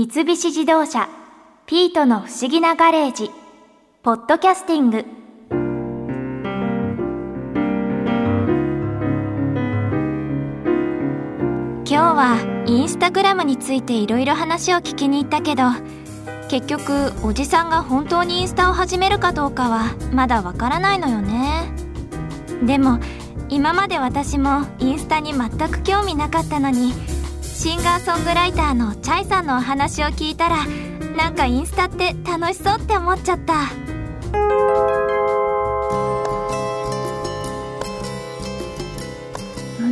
三菱自動車「ピートの不思議なガレージ」ポッドキャスティング。今日はインスタグラムについていろいろ話を聞きに行ったけど結局おじさんが本当にインスタを始めるかどうかはまだわからないのよね。でも今まで私もインスタに全く興味なかったのにシンガーソングライターのチャイさんのお話を聞いたらなんかインスタって楽しそうって思っちゃった。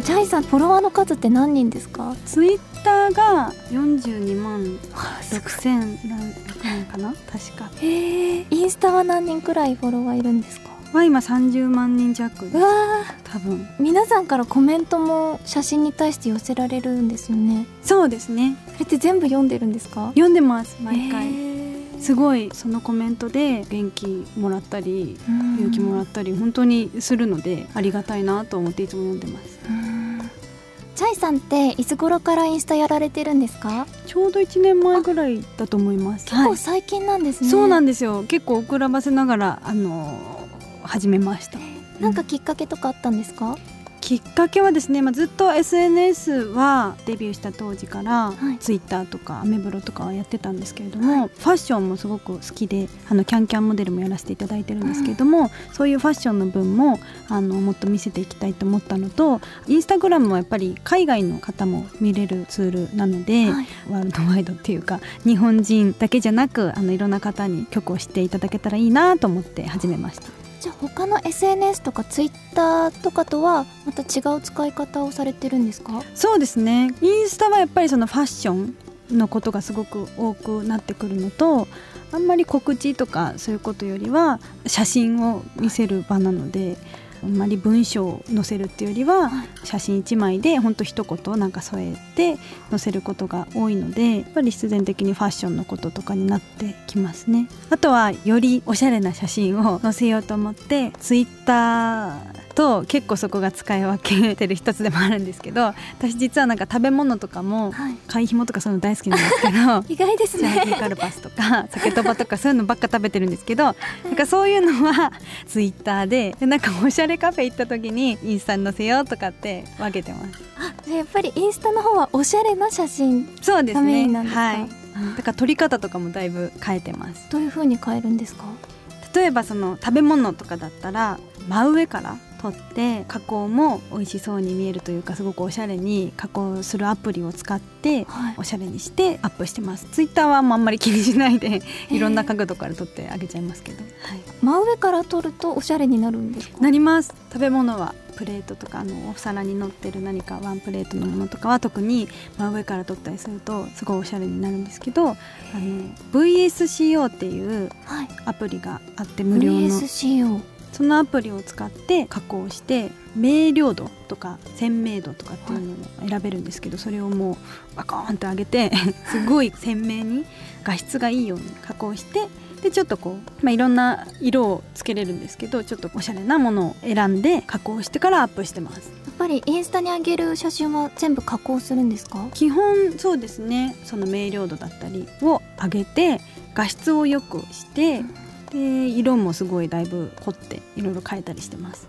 チャイさんフォロワーの数って何人ですか？ツイッターが42万6000何人かな？確か。へえインスタは何人くらいフォロワーいるんですか？は今30万人弱。ですわ多分。皆さんからコメントも写真に対して寄せられるんですよね。そうですね。それって全部読んでるんですか？読んでます毎回。へー。すごいそのコメントで元気もらったりうん。勇気もらったり本当にするのでありがたいなと思っていつも読んでます。うん。チャイさんっていつ頃からインスタやられてるんですか、ちょうど1年前ぐらいだと思います。結構最近なんですね、そうなんですよ。結構遅らばせながらあの始めました。なんかきっかけとかあったんですか、きっかけはですね、まあ、ずっと SNS はデビューした当時から、はい。ツイッターとかアメブロとかはやってたんですけれども、ファッションもすごく好きであのキャンキャンモデルもやらせていただいてるんですけれども、そういうファッションの分もあのもっと見せていきたいと思ったのとインスタグラムもやっぱり海外の方も見れるツールなので、はい。ワールドワイドっていうか日本人だけじゃなくあのいろんな方に曲を知っていただけたらいいなと思って始めました。じゃあ他の SNS とかツイッターとかとはまた違う使い方をされてるんですか？そうですね。インスタはやっぱりそのファッションのことがすごく多くなってくるのとあんまり告知とかそういうことよりは写真を見せる場なのであんまり文章を載せるっていうよりははい。写真1枚でほんと一言なんか添えて載せることが多いのでやっぱり必然的にファッションのこととかになってきますね。あとはよりおしゃれな写真を載せようと思ってツイッターと結構そこが使い分けてる一つでもあるんですけど私実はなんか食べ物とかもはい。貝ひもとかそういうの大好きなんですけど 意外ですね。カルパスとか酒とばとかそういうのばっか食べてるんですけどなんかそういうのはツイッターででなんかおしゃれカフェ行った時にインスタに載せようとかって分けてます。あやっぱりインスタの方はおしゃれな写真そうですね。になんですか？はい。だから撮り方とかもだいぶ変えてます。どういう風に変えるんですか？例えばその食べ物とかだったら真上から撮って加工も美味しそうに見えるというかすごくおしゃれに加工するアプリを使ってはい。おしゃれにしてアップしてます。ツイッターはあんまり気にしないでいろんな角度から撮ってあげちゃいますけど、はい、真上から撮るとおしゃれになるんですか？なります。食べ物はプレートとかあのお皿に乗ってる何かワンプレートのものとかは特に真上から撮ったりするとすごいおしゃれになるんですけどあの VSCO っていうはい。アプリがあって無料の。VSCO そのアプリを使って加工して明瞭度とか鮮明度とかっていうのを選べるんですけどそれをもうバコーンと上げて すごい鮮明に画質がいいように加工してでちょっとこう、まあ、いろんな色をつけれるんですけどちょっとおしゃれなものを選んで加工してからアップしてます。やっぱりインスタに上げる写真は全部加工するんですか？基本そうですね。その明瞭度だったりを上げて画質を良くしてで色もすごいだいぶ凝っていろいろ変えたりしてます。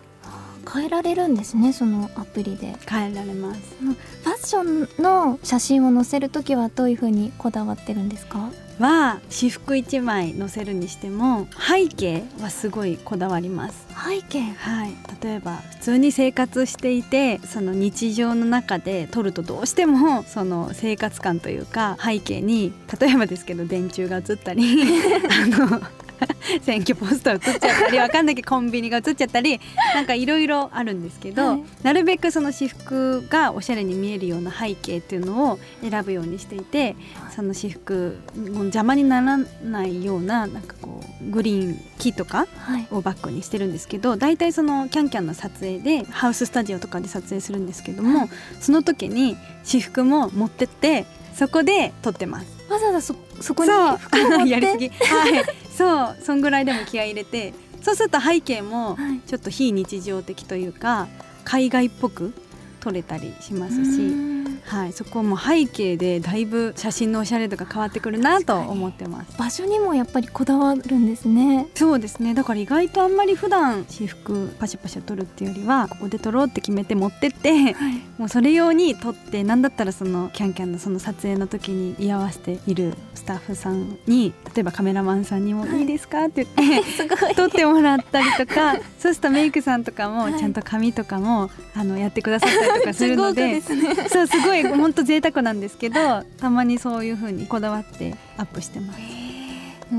変えられるんですねそのアプリで。変えられます。ファッションの写真を載せるときはどういう風にこだわってるんですか？は私服1枚載せるにしても背景はすごいこだわります。背景？はい、例えば普通に生活していてその日常の中で撮るとどうしてもその生活感というか背景に例えばですけど電柱が映ったり あの 選挙ポスター映っちゃったりわかんないけどコンビニが映っちゃったりなんかいろいろあるんですけど、はい。なるべくその私服がおしゃれに見えるような背景っていうのを選ぶようにしていてその私服もう邪魔にならないようななんかこうグリーン木とかはい。をバックにしてるんですけど大体そのキャンキャンの撮影でハウススタジオとかで撮影するんですけども、はい。その時に私服も持ってってそこで撮ってます。わざわざそそこに服を持って？やりすぎ。はいそうそんぐらいでも気合い入れてそうすると背景もはいちょっと非日常的というか海外っぽく撮れたりしますし。はい、そこも背景でだいぶ写真のおしゃれ度が変わってくるなと思ってます。場所にもやっぱりこだわるんですね。そうですね。だから意外とあんまり普段私服パシャパシャ撮るっていうよりはここで撮ろうって決めて持ってって、はい、もうそれ用に撮って何だったらそのキャンキャンのその撮影の時に居合わせているスタッフさんに例えばカメラマンさんにも「いいですか?」って言って、はい、撮ってもらったりとかそうするとメイクさんとかもちゃんと髪とかも、あのやってくださったりとかするのでね、そうすごい本当贅沢なんですけどたまにそういう風にこだわってアップしてます。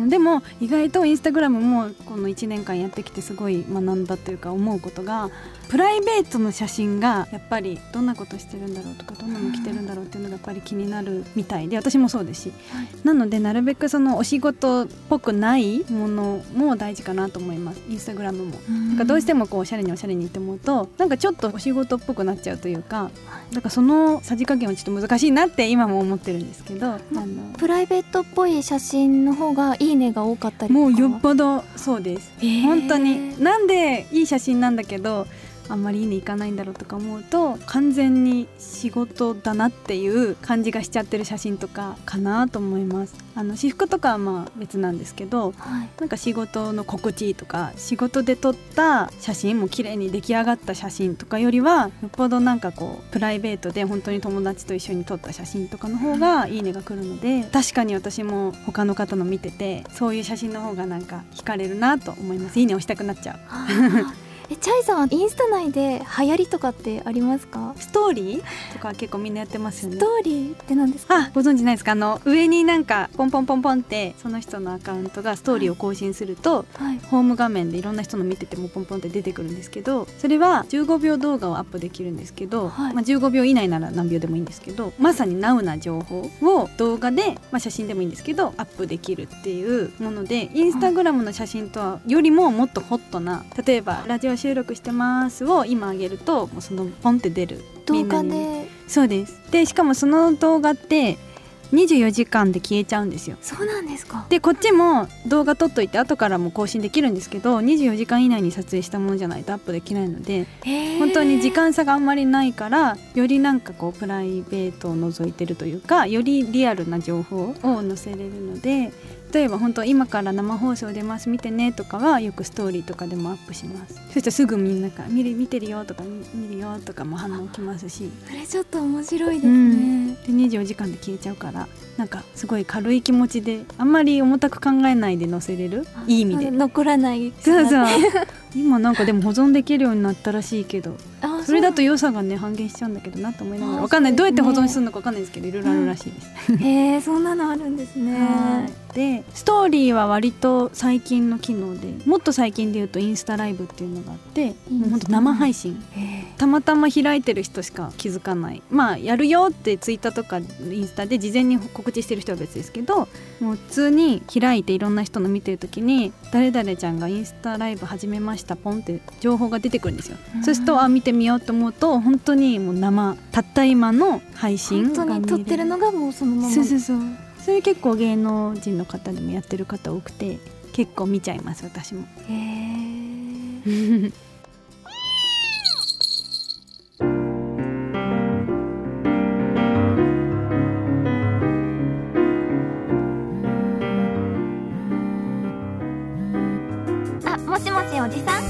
でも意外とインスタグラムもこの1年間やってきてすごい学んだというか思うことがプライベートの写真がやっぱりどんなことしてるんだろうとかどんなの着てるんだろうっていうのがやっぱり気になるみたいで私もそうですし、はい、なのでなるべくそのお仕事っぽくないものも大事かなと思いますインスタグラムも。なんかどうしてもこうおしゃれにおしゃれにって思うとなんかちょっとお仕事っぽくなっちゃうというかだからそのさじ加減はちょっと難しいなって今も思ってるんですけど、プライベートっぽい写真の方がいいねが多かったりもうよっぽどそうです、本当に。なんでいい写真なんだけどあんまりいいねいかないんだろうとか思うと完全に仕事だなっていう感じがしちゃってる写真とかかなと思います。あの私服とかはまあ別なんですけど、はい、なんか仕事の心地とか仕事で撮った写真も綺麗に出来上がった写真とかよりはよっぽどなんかこうプライベートで本当に友達と一緒に撮った写真とかの方がい。いねが来るので確かに私も他の方の見ててそういう写真の方がなんか惹かれるなと思います。いいね押したくなっちゃうえチャイさんインスタ内で流行りとかってありますか？ストーリー？とか結構みんなやってますよね。ストーリーって何ですか？あご存知ないですか？あの上になんかポンポンポンポンってその人のアカウントがストーリーを更新すると、はい、ホーム画面でいろんな人の見ててもポンポンって出てくるんですけどそれは15秒動画をアップできるんですけど、はい、まあ、15秒以内なら何秒でもいいんですけどまさにナウな情報を動画で、まあ、写真でもいいんですけどアップできるっていうものでインスタグラムの写真とはよりももっとホットな例えばラジオ収録してますを今上げるともうそのポンって出る動画でそうです。でしかもその動画って24時間で消えちゃうんですよ。そうなんですか。でこっちも動画撮っといて後からも更新できるんですけど24時間以内に撮影したものじゃないとアップできないので本当に時間差があんまりないからよりなんかこうプライベートを除いてるというかよりリアルな情報を載せれるので例えば本当今から生放送出ます見てねとかはよくストーリーとかでもアップします。そしたらすぐみんなが見る見てるよとか見るよとかも反応きますし。それちょっと面白いですね、うん、で24時間で消えちゃうから。なんかすごい軽い気持ちであんまり重たく考えないで載せれる？いい意味で。残らないそうそう。今なんかでも保存できるようになったらしいけどそれだと良さがね半減しちゃうんだけどなと思いながら。わかんない。どうやって保存するのかわかんないですけどいろいろあるらしいです、へえそんなのあるんですねでストーリーは割と最近の機能でもっと最近で言うとインスタライブっていうのがあってもうほんと生配信。たまたま開いてる人しか気づかない。まあやるよってツイッターとかインスタで事前に告知してる人は別ですけどもう普通に開いていろんな人の見てる時に誰々ちゃんがインスタライブ始めましたポンって情報が出てくるんですよ。そうするとあ見てみようと思うと本当にもう生たった今の配信本当に撮ってるのがもうそのまま。そうそうそうそれ結構芸能人の方でもやってる方多くて結構見ちゃいます私も。へえあもしもしおじさん？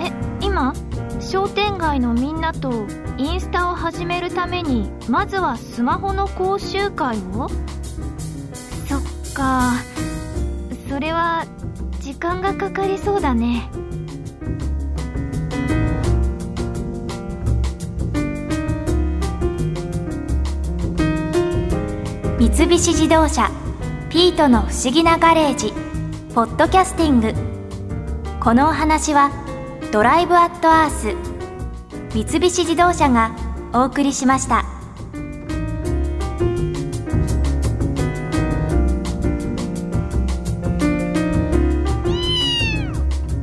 え今商店街のみんなとインスタを始めるためにまずはスマホの講習会を？そっか。それは時間がかかりそうだね。三菱自動車ピートの不思議なガレージポッドキャスティング。このお話はドライブアットアース三菱自動車がお送りしました。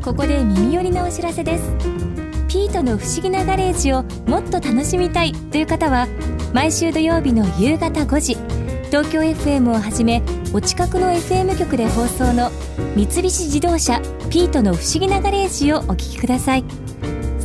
ここで耳寄りなお知らせですピートの不思議なガレージをもっと楽しみたいという方は毎週土曜日の夕方5時東京 FM をはじめお近くの FM 局で放送の三菱自動車ピートの不思議なガレージをお聞きください